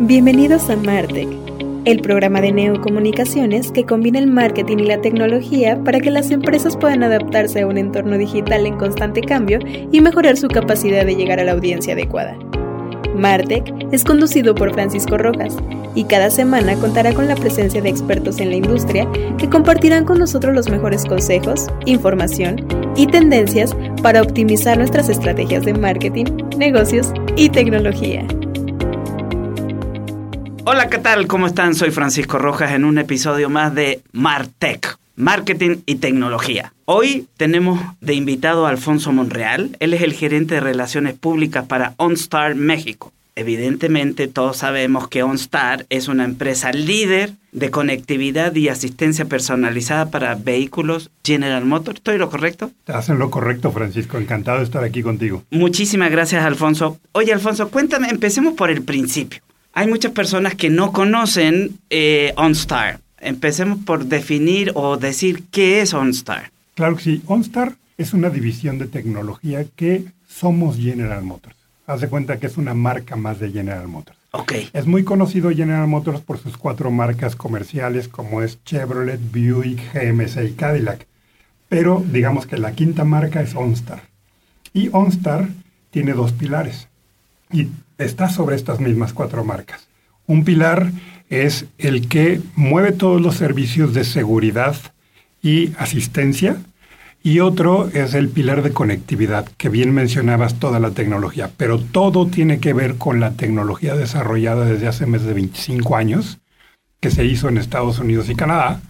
Bienvenidos a Martech, el programa de neocomunicaciones que combina el marketing y la tecnología para que las empresas puedan adaptarse a un entorno digital en constante cambio y mejorar su capacidad de llegar a la audiencia adecuada. Martech es conducido por Francisco Rojas y cada semana contará con la presencia de expertos en la industria que compartirán con nosotros los mejores consejos, información y tendencias para optimizar nuestras estrategias de marketing, negocios y tecnología. Hola, ¿qué tal? ¿Cómo están? Soy Francisco Rojas en un episodio más de Martech, Marketing y Tecnología. Hoy tenemos de invitado a Alfonso Monreal. Él es el gerente de Relaciones Públicas para OnStar México. Evidentemente todos sabemos que OnStar es una empresa líder de conectividad y asistencia personalizada para vehículos General Motors. ¿Estoy lo correcto? Te hacen lo correcto, Francisco. Encantado de estar aquí contigo. Muchísimas gracias, Alfonso. Oye, Alfonso, cuéntame, empecemos por el principio. Hay muchas personas que no conocen eh, OnStar. Empecemos por definir o decir qué es OnStar. Claro que sí. OnStar es una división de tecnología que somos General Motors. Haz de cuenta que es una marca más de General Motors. Ok. Es muy conocido General Motors por sus cuatro marcas comerciales como es Chevrolet, Buick, GMC y Cadillac. Pero digamos que la quinta marca es OnStar. Y OnStar tiene dos pilares. Y está sobre estas mismas cuatro marcas. Un pilar es el que mueve todos los servicios de seguridad y asistencia. Y otro es el pilar de conectividad, que bien mencionabas toda la tecnología, pero todo tiene que ver con la tecnología desarrollada desde hace más de 25 años, que se hizo en Estados Unidos y Canadá,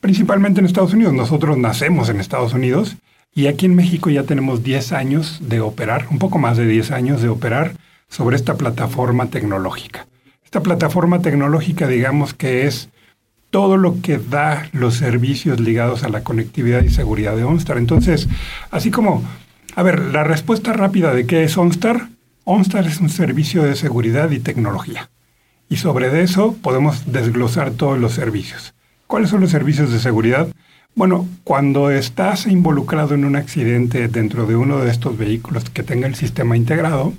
principalmente en Estados Unidos. Nosotros nacemos en Estados Unidos y aquí en México ya tenemos 10 años de operar, un poco más de 10 años de operar sobre esta plataforma tecnológica. Esta plataforma tecnológica, digamos que es todo lo que da los servicios ligados a la conectividad y seguridad de OnStar. Entonces, así como, a ver, la respuesta rápida de qué es OnStar. OnStar es un servicio de seguridad y tecnología. Y sobre eso podemos desglosar todos los servicios. ¿Cuáles son los servicios de seguridad? Bueno, cuando estás involucrado en un accidente dentro de uno de estos vehículos que tenga el sistema integrado,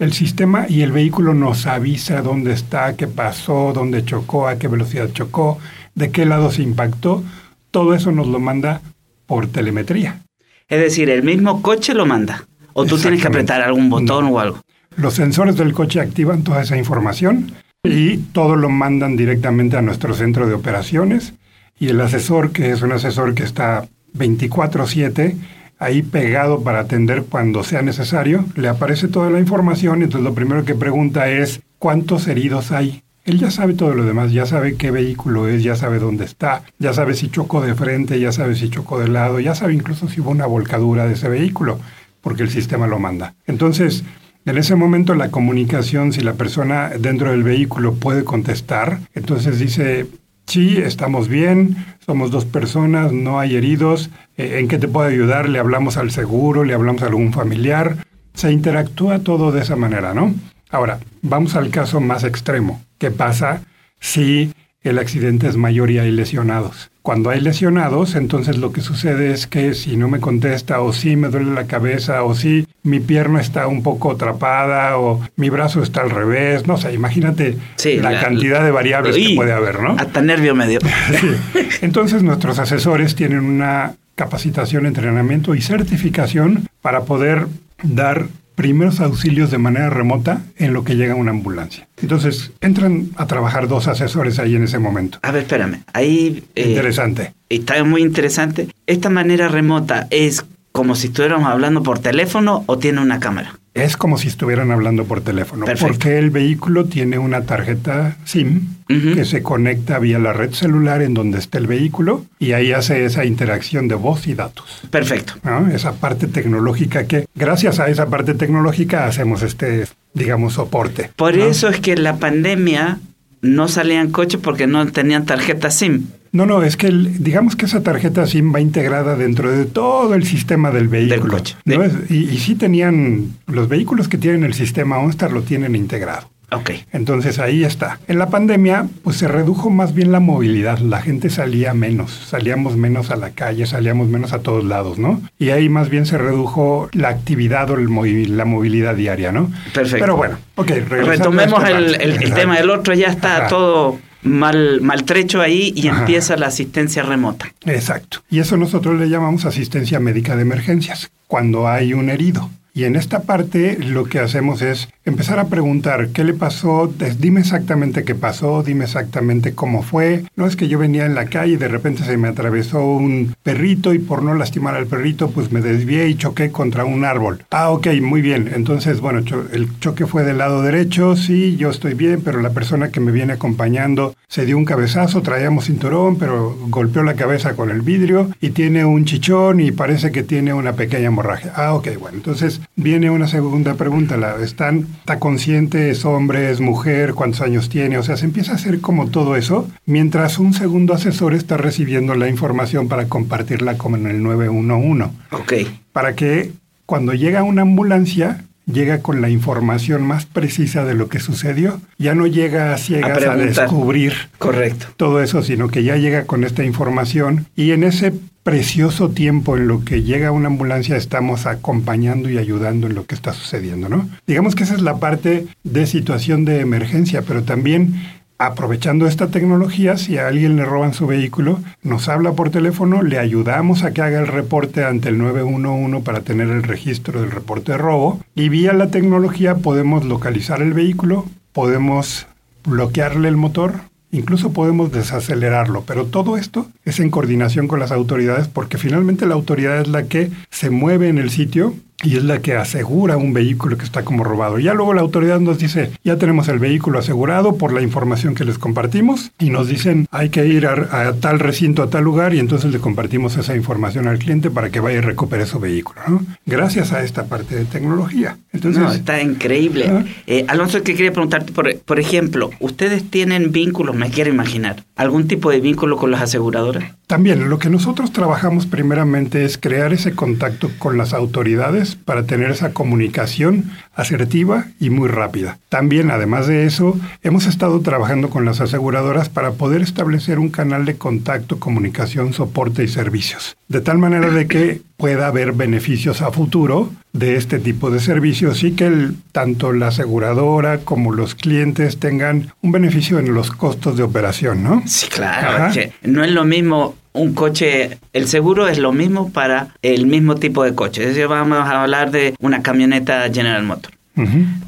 el sistema y el vehículo nos avisa dónde está, qué pasó, dónde chocó, a qué velocidad chocó, de qué lado se impactó. Todo eso nos lo manda por telemetría. Es decir, el mismo coche lo manda. O tú tienes que apretar algún botón No. o algo. Los sensores del coche activan toda esa información y todo lo mandan directamente a nuestro centro de operaciones. Y el asesor, que es un asesor que está 24/7, ahí pegado para atender cuando sea necesario, le aparece toda la información. Entonces lo primero que pregunta es, ¿cuántos heridos hay? Él ya sabe todo lo demás, ya sabe qué vehículo es, ya sabe dónde está, ya sabe si chocó de frente, ya sabe si chocó de lado, ya sabe incluso si hubo una volcadura de ese vehículo, porque el sistema lo manda. Entonces, en ese momento la comunicación, si la persona dentro del vehículo puede contestar, entonces dice, sí, estamos bien, somos dos personas, no hay heridos, eh, ¿en qué te puedo ayudar? Le hablamos al seguro, le hablamos a algún familiar, se interactúa todo de esa manera, ¿no? Ahora, vamos al caso más extremo. ¿Qué pasa si el accidente es mayor y hay lesionados? Cuando hay lesionados, entonces lo que sucede es que si no me contesta o si me duele la cabeza o si mi pierna está un poco atrapada o mi brazo está al revés, no sé, imagínate Sí, la, la- cantidad de variables que puede haber, ¿no? Hasta nervio medio. Entonces nuestros asesores tienen una capacitación, entrenamiento y certificación para poder dar primeros auxilios de manera remota en lo que llega una ambulancia. Entonces entran a trabajar dos asesores ahí en ese momento. A ver, espérame. Ahí. eh, Interesante. Está muy interesante. ¿Esta manera remota es como si estuviéramos hablando por teléfono o tiene una cámara? Es como si estuvieran hablando por teléfono, Perfecto. porque el vehículo tiene una tarjeta SIM que se conecta vía la red celular en donde está el vehículo y ahí hace esa interacción de voz y datos. Perfecto. ¿no? Esa parte tecnológica que gracias a esa parte tecnológica hacemos este, digamos, soporte. Por ¿no? eso es que en la pandemia no salían coches porque no tenían tarjeta SIM. No, no, es que el- digamos que esa tarjeta SIM va integrada dentro de todo el sistema del vehículo. coche. ¿no? De- y, y sí tenían, los vehículos que tienen el sistema OnStar lo tienen integrado. Ok. Entonces ahí está. En la pandemia, pues se redujo más bien la movilidad. La gente salía menos, salíamos menos a la calle, salíamos menos a todos lados, ¿no? Y ahí más bien se redujo la actividad o el movi- la movilidad diaria, ¿no? Perfecto. Pero bueno, ok, Retomemos el, tema. El otro ya está Ajá. todo mal, maltrecho ahí y Ajá. empieza la asistencia remota. Exacto. Y eso nosotros le llamamos asistencia médica de emergencias, cuando hay un herido. Y en esta parte lo que hacemos es empezar a preguntar qué le pasó, dime exactamente qué pasó, dime exactamente cómo fue. No es que yo venía en la calle y de repente se me atravesó un perrito y por no lastimar al perrito pues me desvié y choqué contra un árbol. Ah, ok, muy bien. Entonces, bueno, cho- el choque fue del lado derecho, sí, yo estoy bien, pero la persona que me viene acompañando se dio un cabezazo, traíamos cinturón, pero golpeó la cabeza con el vidrio y tiene un chichón y parece que tiene una pequeña hemorragia. Ah, ok, bueno, entonces viene una segunda pregunta, la, ¿están, ¿está consciente, es hombre, es mujer, cuántos años tiene? O sea, se empieza a hacer como todo eso, mientras un segundo asesor está recibiendo la información para compartirla como en el 911 Ok. para que cuando llega una ambulancia llega con la información más precisa de lo que sucedió. Ya no llega a ciegas a, descubrir Correcto. todo eso, sino que ya llega con esta información y en ese precioso tiempo en lo que llega una ambulancia estamos acompañando y ayudando en lo que está sucediendo, ¿no? Digamos que esa es la parte de situación de emergencia, pero también aprovechando esta tecnología, si a alguien le roban su vehículo, nos habla por teléfono, le ayudamos a que haga el reporte ante el 911 para tener el registro del reporte de robo y vía la tecnología podemos localizar el vehículo, podemos bloquearle el motor, incluso podemos desacelerarlo, pero todo esto es en coordinación con las autoridades porque finalmente la autoridad es la que se mueve en el sitio y es la que asegura un vehículo que está como robado. Ya luego la autoridad nos dice, ya tenemos el vehículo asegurado por la información que les compartimos y nos dicen, hay que ir a, a tal recinto, a tal lugar y entonces le compartimos esa información al cliente para que vaya y recupere su vehículo. ¿no? Gracias a esta parte de tecnología. Entonces, no, está increíble. Eh, Alonso, que quería preguntarte, por, por ejemplo, ¿ustedes tienen vínculos, me quiero imaginar, algún tipo de vínculo con las aseguradoras? También lo que nosotros trabajamos primeramente es crear ese contacto con las autoridades para tener esa comunicación asertiva y muy rápida. También, además de eso, hemos estado trabajando con las aseguradoras para poder establecer un canal de contacto, comunicación, soporte y servicios. De tal manera de que pueda haber beneficios a futuro de este tipo de servicios y que el- tanto la aseguradora como los clientes tengan un beneficio en los costos de operación, ¿no? Sí, claro. Que no es lo mismo un coche, el seguro es lo mismo para el mismo tipo de coche. Es decir, vamos a hablar de una camioneta General Motors.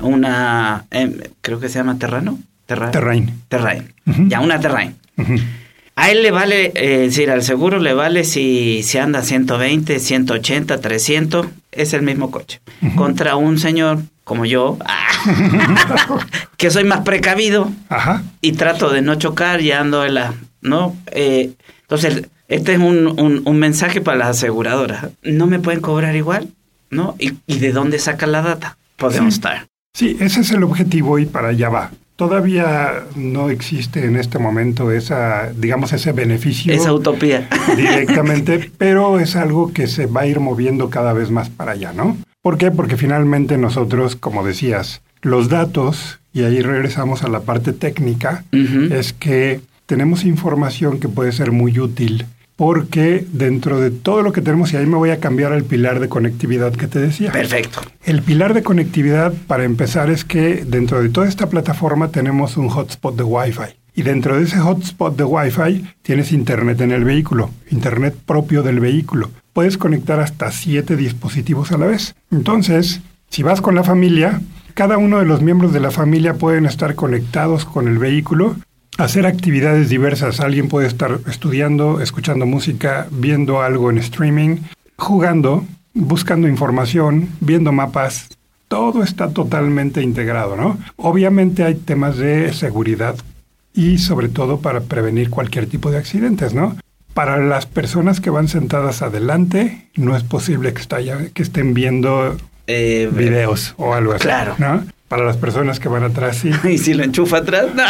Una, em, creo que se llama Terrano. Terra- Terrain. Terrain. Ujú. Ya, una Terrain. A él le vale, eh, es decir, al seguro le vale si, si anda 120, 180, 300, es el mismo coche. Contra un señor como yo, que soy más precavido Ajá. y trato de no chocar y ando en la... ¿no? Eh, entonces, este es un, un- un mensaje para las aseguradoras. ¿No me pueden cobrar igual? ¿No? ¿Y, y de dónde sacan la data? Podemos Sí. estar. Sí, ese es el objetivo y para allá va. Todavía no existe en este momento esa, digamos, ese beneficio Esa utopía. directamente, pero es algo que se va a ir moviendo cada vez más para allá, ¿no? ¿Por qué? Porque finalmente nosotros, como decías, los datos, y ahí regresamos a la parte técnica, es que tenemos información que puede ser muy útil porque dentro de todo lo que tenemos, y ahí me voy a cambiar al pilar de conectividad que te decía. Perfecto. El pilar de conectividad, para empezar, es que dentro de toda esta plataforma tenemos un hotspot de Wi-Fi. Y dentro de ese hotspot de Wi-Fi tienes internet en el vehículo, internet propio del vehículo. Puedes conectar hasta siete dispositivos a la vez. Entonces, si vas con la familia, cada uno de los miembros de la familia pueden estar conectados con el vehículo, hacer actividades diversas. Alguien puede estar estudiando, escuchando música, viendo algo en streaming, jugando, buscando información, viendo mapas, todo está totalmente integrado, ¿no? Obviamente hay temas de seguridad y sobre todo para prevenir cualquier tipo de accidentes, ¿no? Para las personas que van sentadas adelante, no es posible que, que estén viendo Eh, videos o algo así. claro. ¿no? Para las personas que van atrás, sí. Y si lo enchufa atrás, no.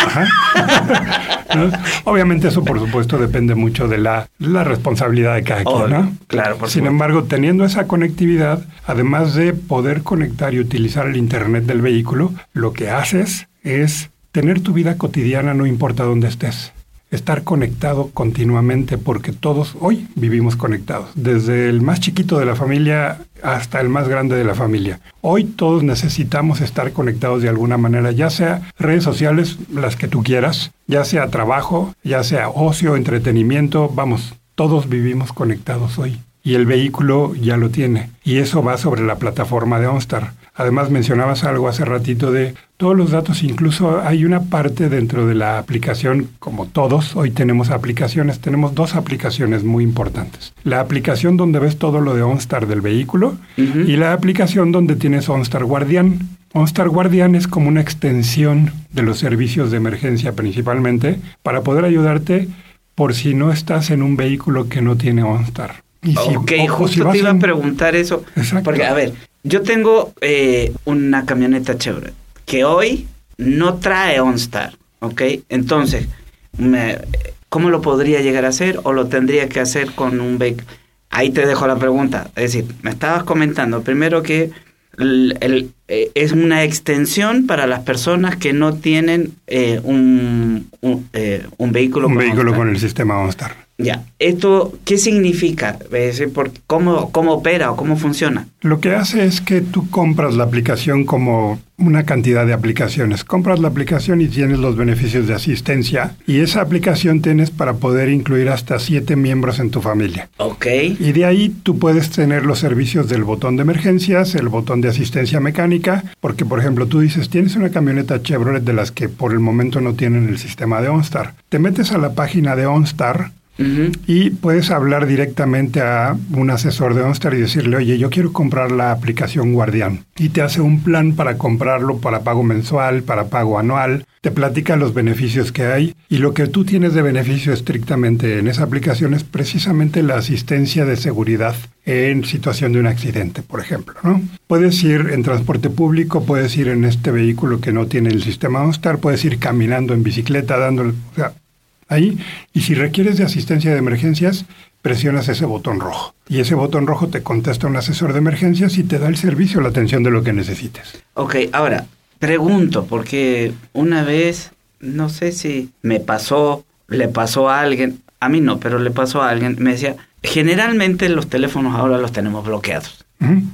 ¿no? Obviamente eso, por supuesto, depende mucho de la, la responsabilidad de cada quien, Obvio, ¿no? claro, por Sin supuesto. embargo, teniendo esa conectividad, además de poder conectar y utilizar el Internet del vehículo, lo que haces es tener tu vida cotidiana, no importa dónde estés. Estar conectado continuamente, porque todos hoy vivimos conectados, desde el más chiquito de la familia hasta el más grande de la familia. Hoy todos necesitamos estar conectados de alguna manera, ya sea redes sociales, las que tú quieras, ya sea trabajo, ya sea ocio, entretenimiento, vamos, todos vivimos conectados hoy. Y el vehículo ya lo tiene. Y eso va sobre la plataforma de OnStar. Además mencionabas algo hace ratito de todos los datos, incluso hay una parte dentro de la aplicación, como todos, hoy tenemos aplicaciones, tenemos dos aplicaciones muy importantes. La aplicación donde ves todo lo de OnStar del vehículo y la aplicación donde tienes OnStar Guardián. OnStar Guardián es como una extensión de los servicios de emergencia principalmente para poder ayudarte por si no estás en un vehículo que no tiene OnStar. Y si- ok, si justo te iba a preguntar eso. Exacto. Porque, a ver, yo tengo eh, una camioneta Chevrolet que hoy no trae OnStar, ¿ok? Entonces, me- ¿cómo lo podría llegar a hacer o lo tendría que hacer con un vehículo? Ahí te dejo la pregunta. Es decir, me estabas comentando primero que el- el- eh, es una extensión para las personas que no tienen eh, un, un, eh, un vehículo un con vehículo OnStar. con el sistema OnStar. Ya, ¿esto qué significa? ¿cómo, ¿Cómo opera o cómo funciona? Lo que hace es que tú compras la aplicación como una cantidad de aplicaciones. Compras la aplicación y tienes los beneficios de asistencia. Y esa aplicación tienes para poder incluir hasta siete miembros en tu familia. Ok, Y de ahí tú puedes tener los servicios del botón de emergencias, el botón de asistencia mecánica, porque por ejemplo tú dices, tienes una camioneta Chevrolet de las que por el momento no tienen el sistema de OnStar. Te metes a la página de OnStar Y puedes hablar directamente a un asesor de OnStar y decirle, oye, yo quiero comprar la aplicación Guardián. Y te hace un plan para comprarlo para pago mensual, para pago anual. Te platica los beneficios que hay. Y lo que tú tienes de beneficio estrictamente en esa aplicación es precisamente la asistencia de seguridad en situación de un accidente, por ejemplo. ¿no? Puedes ir en transporte público, puedes ir en este vehículo que no tiene el sistema OnStar, puedes ir caminando en bicicleta, dándole... o sea, ahí. Y si requieres de asistencia de emergencias, presionas ese botón rojo. Y ese botón rojo te contesta un asesor de emergencias y te da el servicio, la atención de lo que necesites. ok, ahora, pregunto, porque una vez, no sé si me pasó, le pasó a alguien, a mí no, pero le pasó a alguien, me decía, generalmente los teléfonos ahora los tenemos bloqueados.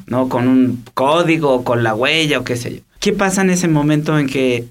¿no? Con un código, con la huella o qué sé yo. ¿Qué pasa en ese momento en que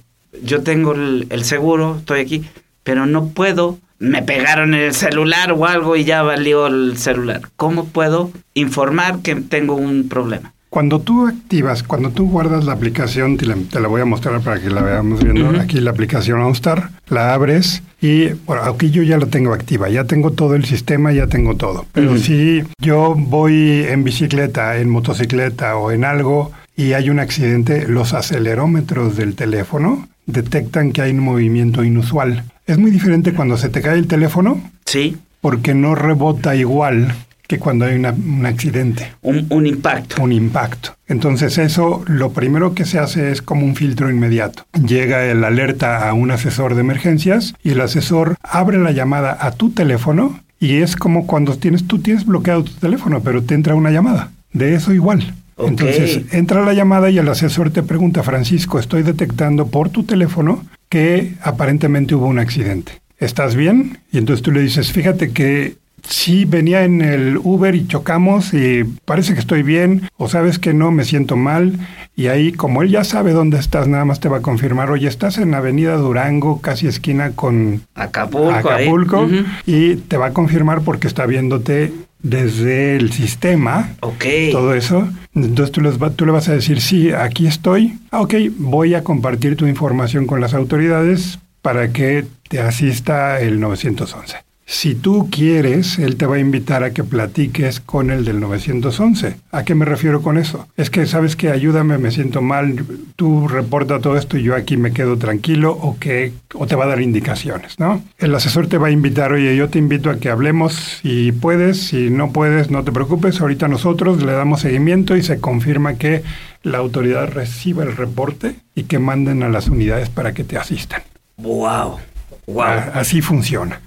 yo tengo el, el seguro, estoy aquí, pero no puedo, me pegaron el celular o algo y ya valió el celular? ¿Cómo puedo informar que tengo un problema? Cuando tú activas, cuando tú guardas la aplicación, te la, te la voy a mostrar para que la veamos viendo. Aquí la aplicación OnStar, la abres y, bueno, aquí yo ya la tengo activa, ya tengo todo el sistema, ya tengo todo. Pero si yo voy en bicicleta, en motocicleta o en algo y hay un accidente, los acelerómetros del teléfono detectan que hay un movimiento inusual. Es muy diferente cuando se te cae el teléfono Sí, porque no rebota igual que cuando hay una- un accidente un, un impacto. un impacto. Entonces eso lo primero que se hace es como un filtro inmediato. Llega el alerta a un asesor de emergencias y el asesor abre la llamada a tu teléfono y es como cuando tienes tú tienes bloqueado tu teléfono, pero te entra una llamada. De eso igual. Entonces entra la llamada y el asesor te pregunta, Francisco, estoy detectando por tu teléfono que aparentemente hubo un accidente. ¿Estás bien? Y entonces tú le dices, fíjate que sí venía en el Uber y chocamos y parece que estoy bien o sabes que no, me siento mal y ahí como él ya sabe dónde estás, nada más te va a confirmar, oye, estás en Avenida Durango, casi esquina con Acapulco. y te va a confirmar porque está viéndote desde el sistema Ok. todo eso. Entonces tú, les va- tú le vas a decir, sí, aquí estoy. Ah, ok, voy a compartir tu información con las autoridades para que te asista el 911. Si tú quieres, él te va a invitar a que platiques con el del 911. ¿A qué me refiero con eso? Es que sabes que ayúdame, me siento mal, tú reporta todo esto y yo aquí me quedo tranquilo o que o te va a dar indicaciones, ¿no? El asesor te va a invitar, oye, yo te invito a que hablemos si puedes, si no puedes, no te preocupes, ahorita nosotros le damos seguimiento y se confirma que la autoridad reciba el reporte y que manden a las unidades para que te asistan. Wow. Wow. Así funciona.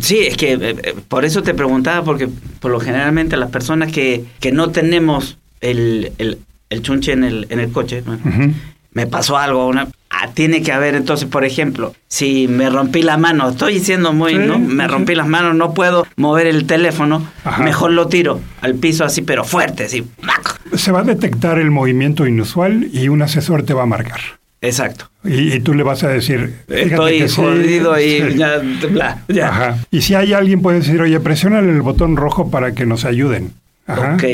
Sí, es que eh, eh, por eso te preguntaba, porque por lo generalmente las personas que, que no tenemos el, el, el, chunche en el, en el coche, me pasó algo, una, ah, tiene que haber entonces, por ejemplo, si me rompí la mano, estoy diciendo muy, ¿no? Me rompí las manos, no puedo mover el teléfono, mejor lo tiro al piso así, pero fuerte, así. Se va a detectar el movimiento inusual y un asesor te va a marcar. Exacto. Y, tú le vas a decir, estoy jodido y ya, bla, ya. Ajá. Y si hay alguien puede decir, oye, presiona el botón rojo para que nos ayuden. Ajá. Ok.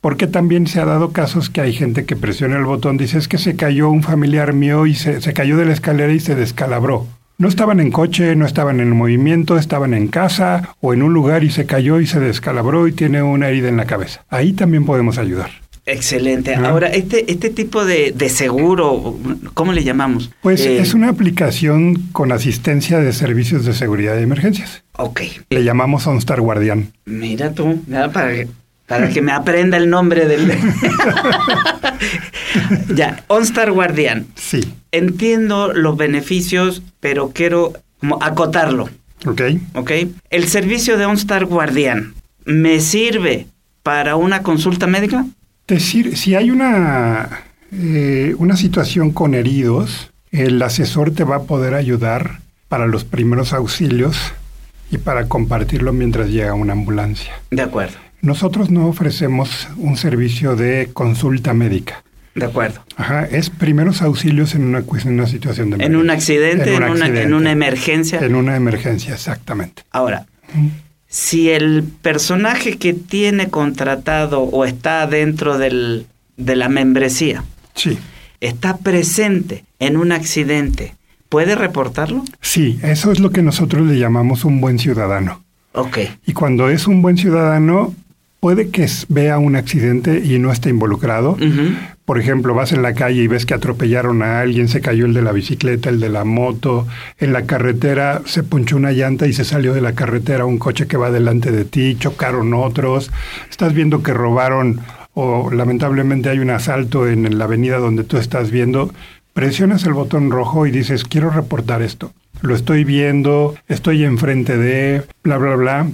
Porque también se ha dado casos que hay gente que presiona el botón, dice, es que se cayó un familiar mío y se, se cayó de la escalera y se descalabró. No estaban en coche, no estaban en movimiento, estaban en casa o en un lugar y se cayó y se descalabró y tiene una herida en la cabeza. Ahí también podemos ayudar. Excelente. Ahora, este, este tipo de, seguro, ¿cómo le llamamos? Pues eh, es una aplicación con asistencia de servicios de seguridad de emergencias. Ok. Le llamamos OnStar Guardián. Mira tú, para que, para que me aprenda el nombre del... ya, OnStar Guardián. Sí. Entiendo los beneficios, pero quiero como acotarlo. Ok. Ok. El servicio de OnStar Guardián, ¿me sirve para una consulta médica? Decir, si hay una, eh, una situación con heridos, el asesor te va a poder ayudar para los primeros auxilios y para compartirlo mientras llega una ambulancia. De acuerdo. Nosotros no ofrecemos un servicio de consulta médica. De acuerdo. Ajá, es primeros auxilios en una, en una situación de emergencia. En un accidente, en, una, en una emergencia. En una emergencia, exactamente. Ahora, si el personaje que tiene contratado o está dentro del, de la membresía sí. está presente en un accidente, ¿puede reportarlo? Sí, eso es lo que nosotros le llamamos un buen ciudadano. Ok. Y cuando es un buen ciudadano, puede que vea un accidente y no esté involucrado. Por ejemplo, vas en la calle y ves que atropellaron a alguien, se cayó el de la bicicleta, el de la moto, en la carretera se ponchó una llanta y se salió de la carretera un coche que va delante de ti, chocaron otros, estás viendo que robaron o lamentablemente hay un asalto en la avenida donde tú estás viendo, presionas el botón rojo y dices, quiero reportar esto. Lo estoy viendo, estoy enfrente de, bla, bla, bla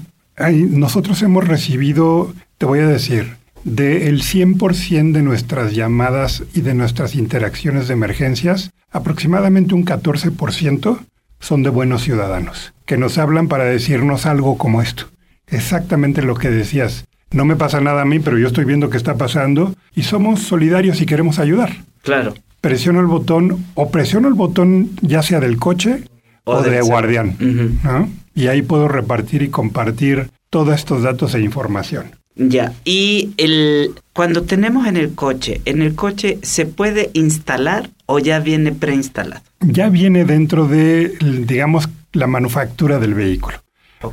nosotros hemos recibido, te voy a decir, del 100% de nuestras llamadas y de nuestras interacciones de emergencias, aproximadamente un 14% son de buenos ciudadanos, que nos hablan para decirnos algo como esto. Exactamente lo que decías. No me pasa nada a mí, pero yo estoy viendo qué está pasando y somos solidarios y queremos ayudar. Claro. Presiono el botón o presiono el botón ya sea del coche o, de, guardián. Y ahí puedo repartir y compartir todos estos datos e información. Ya, y el, cuando tenemos en el coche, ¿en el coche se puede instalar o ya viene preinstalado? Ya viene dentro de, digamos, la manufactura del vehículo.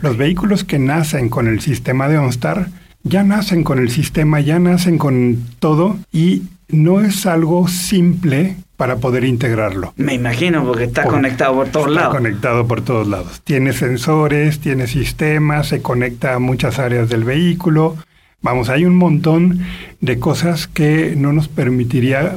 Los vehículos que nacen con el sistema de OnStar ya nacen con el sistema, ya nacen con todo y no es algo simple para poder integrarlo. Me imagino, porque está conectado por todos lados. Está conectado por todos lados. Tiene sensores, tiene sistemas, se conecta a muchas áreas del vehículo. Vamos, hay un montón de cosas que no nos permitiría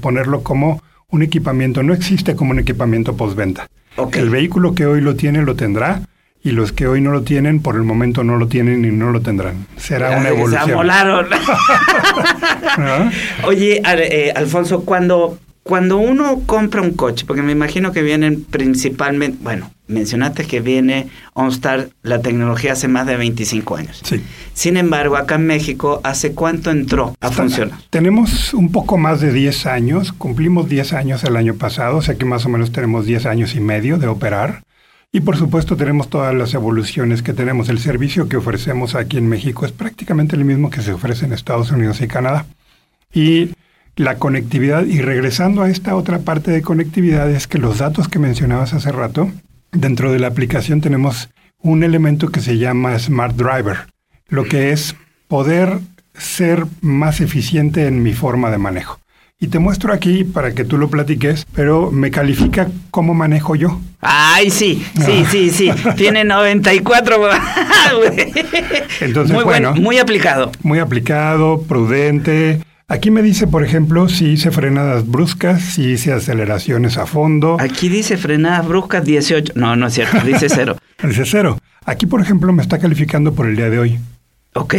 ponerlo como un equipamiento. No existe como un equipamiento postventa. El vehículo que hoy lo tiene lo tendrá y los que hoy no lo tienen, por el momento no lo tienen y no lo tendrán. Será una evolución. Se amolaron. Oye, eh, Alfonso, cuando cuando uno compra un coche, porque me imagino que vienen principalmente, bueno, mencionaste que viene OnStar, la tecnología hace más de 25 años. Sí. Sin embargo, acá en México, ¿hace cuánto entró a funcionar? Tenemos un poco más de 10 años, cumplimos 10 años el año pasado, o sea que más o menos tenemos 10 años y medio de operar. Y por supuesto tenemos todas las evoluciones que tenemos. El servicio que ofrecemos aquí en México es prácticamente el mismo que se ofrece en Estados Unidos y Canadá. Y la conectividad, y regresando a esta otra parte de conectividad, es que los datos que mencionabas hace rato, dentro de la aplicación tenemos un elemento que se llama Smart Driver, lo que es poder ser más eficiente en mi forma de manejo. Y te muestro aquí para que tú lo platiques, pero me califica cómo manejo yo. Ay, sí, sí, sí, sí. Tiene 94. Entonces, muy bueno. muy aplicado. Muy aplicado, prudente. Aquí me dice, por ejemplo, si hice frenadas bruscas, si hice aceleraciones a fondo. Aquí dice frenadas bruscas 18. No, no es cierto, dice cero. dice cero. Aquí, por ejemplo, me está calificando por el día de hoy. Ok.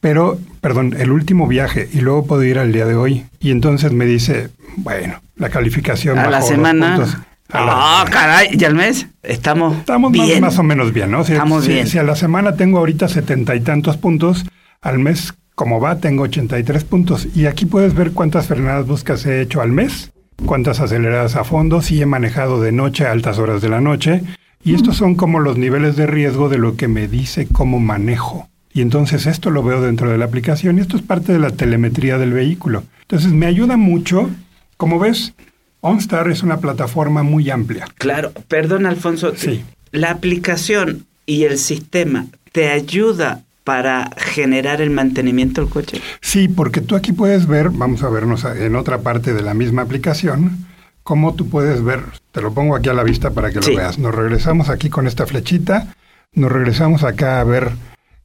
Pero, perdón, el último viaje y luego puedo ir al día de hoy. Y entonces me dice, bueno, la calificación a bajó la dos semana. puntos. A la- Ah, caray, ¿y al mes? Estamos, Estamos más, bien. más o menos bien, ¿no? Si, Estamos si- bien. si a la semana tengo ahorita setenta y tantos puntos, al mes, como va, tengo 83 puntos. Y aquí puedes ver cuántas frenadas buscas he hecho al mes, cuántas aceleradas a fondo, si he manejado de noche a altas horas de la noche. Y estos son como los niveles de riesgo de lo que me dice cómo manejo. Y entonces esto lo veo dentro de la aplicación y esto es parte de la telemetría del vehículo. Entonces me ayuda mucho. Como ves, OnStar es una plataforma muy amplia. Claro, perdón, Alfonso. Sí. La aplicación y el sistema te ayuda para generar el mantenimiento del coche. Sí, porque tú aquí puedes ver, vamos a vernos en otra parte de la misma aplicación, cómo tú puedes ver, te lo pongo aquí a la vista para que Sí. lo veas. Nos regresamos aquí con esta flechita, nos regresamos acá a ver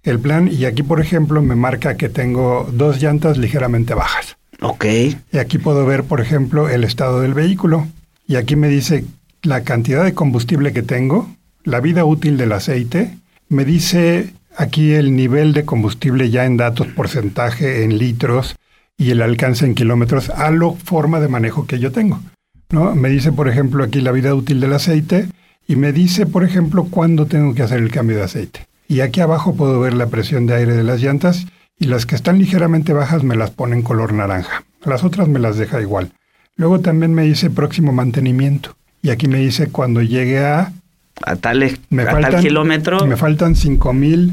el plan y aquí, por ejemplo, me marca que tengo dos llantas ligeramente bajas. Ok. Y aquí puedo ver, por ejemplo, el estado del vehículo. Y aquí me dice la cantidad de combustible que tengo, la vida útil del aceite. Me dice aquí el nivel de combustible ya en datos, porcentaje en litros y el alcance en kilómetros a la forma de manejo que yo tengo. ¿no? Me dice, por ejemplo, aquí la vida útil del aceite y me dice, por ejemplo, cuándo tengo que hacer el cambio de aceite. Y aquí abajo puedo ver la presión de aire de las llantas y las que están ligeramente bajas me las pone en color naranja. Las otras me las deja igual. Luego también me dice próximo mantenimiento. Y aquí me dice cuando llegue a... A, tales, Me a faltan, tal kilómetro. Me faltan 5.000,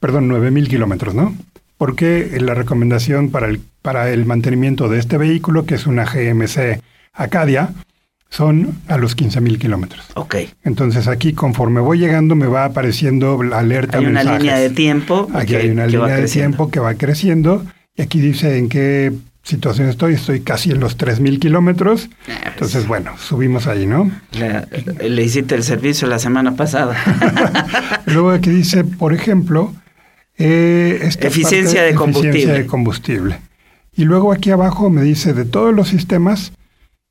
perdón, 9.000 kilómetros, ¿no? Porque la recomendación para el, para el mantenimiento de este vehículo, que es una GMC Acadia, son a los 15.000 kilómetros. Ok. Entonces aquí conforme voy llegando me va apareciendo la alerta. Hay una línea de tiempo. Aquí que- hay una línea de tiempo que va creciendo. Y aquí dice en qué situación estoy. Estoy casi en los 3.000 kilómetros. Entonces, bueno, subimos ahí, ¿no? Le hiciste el servicio la semana pasada. Luego aquí dice, por ejemplo, eh, esta Eficiencia parte, de combustible. Eficiencia de combustible. Y luego aquí abajo me dice de todos los sistemas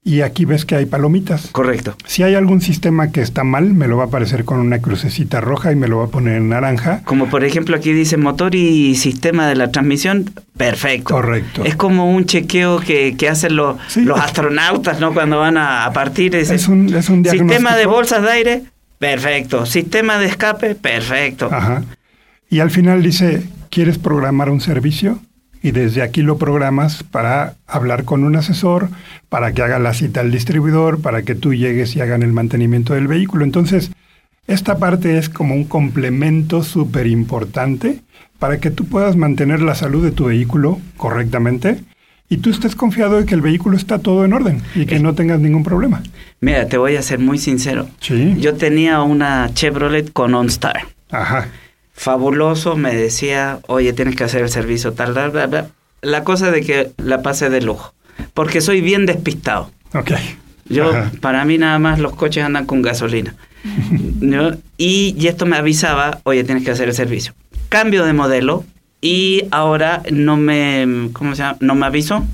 y aquí ves que hay palomitas. Correcto. Si hay algún sistema que está mal, me lo va a aparecer con una crucecita roja y me lo va a poner en naranja. Como por ejemplo aquí dice motor y sistema de la transmisión, perfecto. Correcto. Es como un chequeo que, que hacen los, Sí. los astronautas, ¿no? Cuando van a, a partir. Es un, es un Sistema de diagnóstico. bolsas de aire, perfecto. Sistema de escape, perfecto. Ajá. Y al final dice, ¿quieres programar un servicio? Y desde aquí lo programas para hablar con un asesor, para que haga la cita al distribuidor, para que tú llegues y hagan el mantenimiento del vehículo. Entonces, esta parte es como un complemento súper importante para que tú puedas mantener la salud de tu vehículo correctamente y tú estés confiado de que el vehículo está todo en orden y que no tengas ningún problema. Mira, te voy a ser muy sincero. Sí. Yo tenía una Chevrolet con OnStar. Ajá. Fabuloso, me decía, oye, tienes que hacer el servicio tal, bla, bla, bla. La cosa de que la pasé de lujo, porque soy bien despistado. Ok. Yo, Ajá. para mí nada más los coches andan con gasolina. ¿No? Y, y esto me avisaba, oye, tienes que hacer el servicio. Cambio de modelo y ahora no me, ¿cómo se llama? No me avisó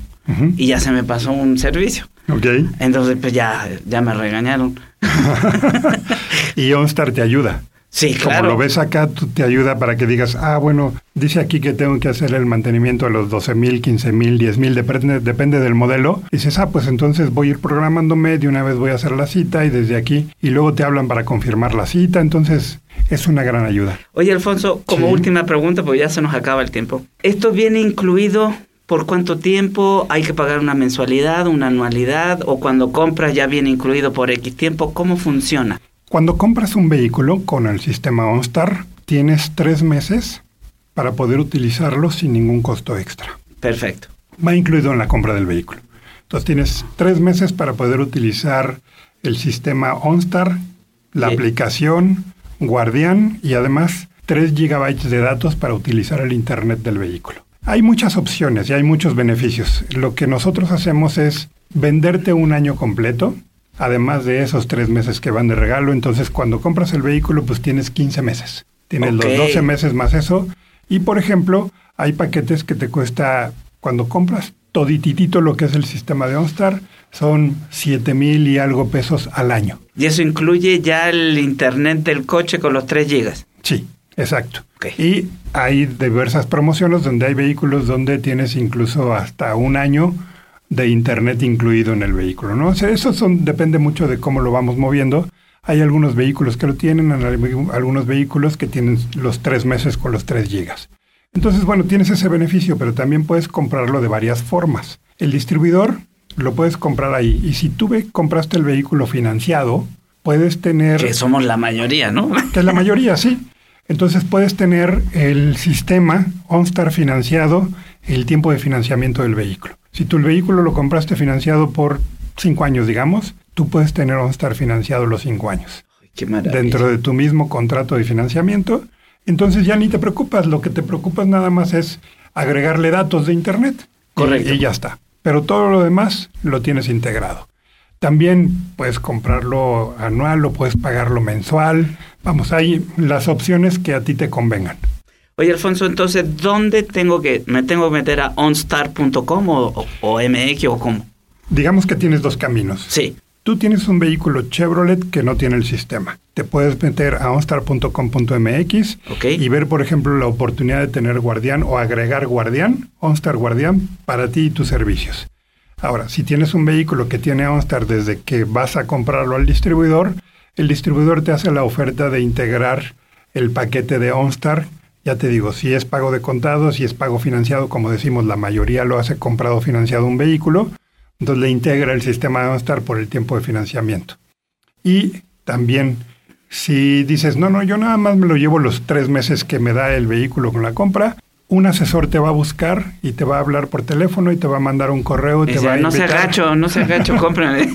y ya se me pasó un servicio. Ok. Entonces, pues ya, ya me regañaron. y OnStar te ayuda. Sí, Como claro. lo ves acá, tú te ayuda para que digas, ah, bueno, dice aquí que tengo que hacer el mantenimiento a los 12 mil, 15 mil, 10 mil, depende, depende del modelo. Y dices, ah, pues entonces voy a ir programándome, de una vez voy a hacer la cita y desde aquí, y luego te hablan para confirmar la cita, entonces es una gran ayuda. Oye, Alfonso, como Sí. última pregunta, porque ya se nos acaba el tiempo. ¿Esto viene incluido por cuánto tiempo? ¿Hay que pagar una mensualidad, una anualidad? ¿O cuando compras ya viene incluido por X tiempo? ¿Cómo funciona? Cuando compras un vehículo con el sistema OnStar, tienes tres meses para poder utilizarlo sin ningún costo extra. Perfecto. va incluido en la compra del vehículo. Entonces tienes tres meses para poder utilizar el sistema OnStar, la aplicación, Guardián y además 3 gigabytes de datos para utilizar el Internet del vehículo. Hay muchas opciones y hay muchos beneficios. Lo que nosotros hacemos es venderte un año completo, además de esos tres meses que van de regalo. Entonces, cuando compras el vehículo, pues tienes 15 meses. Tienes los 12 meses más eso. Y, por ejemplo, hay paquetes que te cuesta, cuando compras todititito lo que es el sistema de OnStar, son 7 mil y algo pesos al año. Y eso incluye ya el internet del coche con los 3 gigas. Sí, exacto. Y hay diversas promociones donde hay vehículos donde tienes incluso hasta un año de internet incluido en el vehículo, ¿no? O sea, eso son, depende mucho de cómo lo vamos moviendo. Hay algunos vehículos que lo tienen, algunos vehículos que tienen los tres meses con los tres gigas. Entonces, bueno, tienes ese beneficio, pero también puedes comprarlo de varias formas. El distribuidor lo puedes comprar ahí. Y si tú compraste el vehículo financiado, puedes tener... Que somos la mayoría, ¿no? Que es la mayoría, sí. Entonces puedes tener el sistema OnStar financiado, el tiempo de financiamiento del vehículo. Si tú el vehículo lo compraste financiado por cinco años, digamos, tú puedes tener OnStar financiado los cinco años Qué maravilla. dentro de tu mismo contrato de financiamiento. Entonces ya ni te preocupas, lo que te preocupas nada más es agregarle datos de Internet. Y- Correcto. Y, ya está. Pero todo lo demás lo tienes integrado. También puedes comprarlo anual o puedes pagarlo mensual. Vamos, hay las opciones que a ti te convengan. Oye, Alfonso, entonces, ¿dónde tengo que, me tengo que meter a onstar.com o, o, o MX o cómo? Digamos que tienes dos caminos. Sí. Tú tienes un vehículo Chevrolet que no tiene el sistema. Te puedes meter a onstar.com.mx y ver, por ejemplo, la oportunidad de tener Guardián o agregar Guardián, OnStar Guardián, para ti y tus servicios. Ahora, si tienes un vehículo que tiene OnStar desde que vas a comprarlo al distribuidor, el distribuidor te hace la oferta de integrar el paquete de OnStar. Ya te digo, si es pago de contado, si es pago financiado, como decimos, la mayoría lo hace comprado financiado un vehículo, entonces le integra el sistema de OnStar por el tiempo de financiamiento. Y también, si dices, no, no, yo nada más me lo llevo los tres meses que me da el vehículo con la compra, un asesor te va a buscar y te va a hablar por teléfono y te va a mandar un correo y te va a no se agacho, no se agacho, cómprame.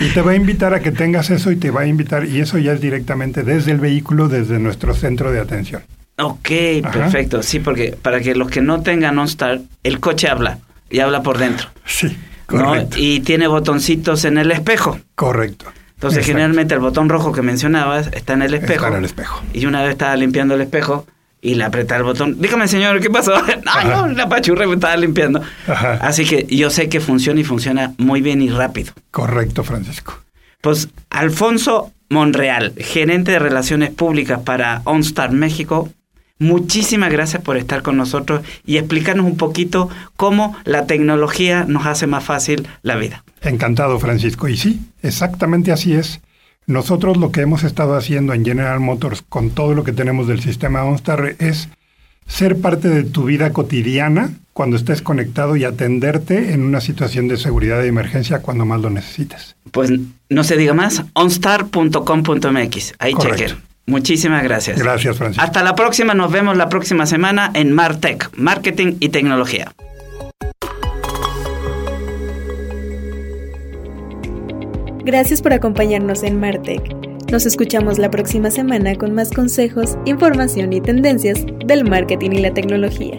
Y te va a invitar a que tengas eso y te va a invitar, y eso ya es directamente desde el vehículo, desde nuestro centro de atención. Ok, Ajá. perfecto. Sí, porque para que los que no tengan OnStar, el coche habla y habla por dentro. Sí, ¿no? correcto. Y tiene botoncitos en el espejo. Correcto. Entonces, Exacto. generalmente el botón rojo que mencionabas está en el espejo. Está en el espejo. Y una vez estaba limpiando el espejo y le apreté el botón. Dígame, señor, ¿qué pasó? no, no, la pachurra me estaba limpiando. Ajá. Así que yo sé que funciona y funciona muy bien y rápido. Correcto, Francisco. Pues Alfonso Monreal, gerente de Relaciones Públicas para OnStar México, muchísimas gracias por estar con nosotros y explicarnos un poquito cómo la tecnología nos hace más fácil la vida. Encantado, Francisco. Y sí, exactamente así es. Nosotros lo que hemos estado haciendo en General Motors con todo lo que tenemos del sistema OnStar es ser parte de tu vida cotidiana cuando estés conectado y atenderte en una situación de seguridad de emergencia cuando más lo necesites. Pues no se diga más, onstar.com.mx. Ahí chequen. Muchísimas gracias. Gracias, Francisco. Hasta la próxima, nos vemos la próxima semana en Martech, Marketing y Tecnología. Gracias por acompañarnos en Martech. Nos escuchamos la próxima semana con más consejos, información y tendencias del marketing y la tecnología.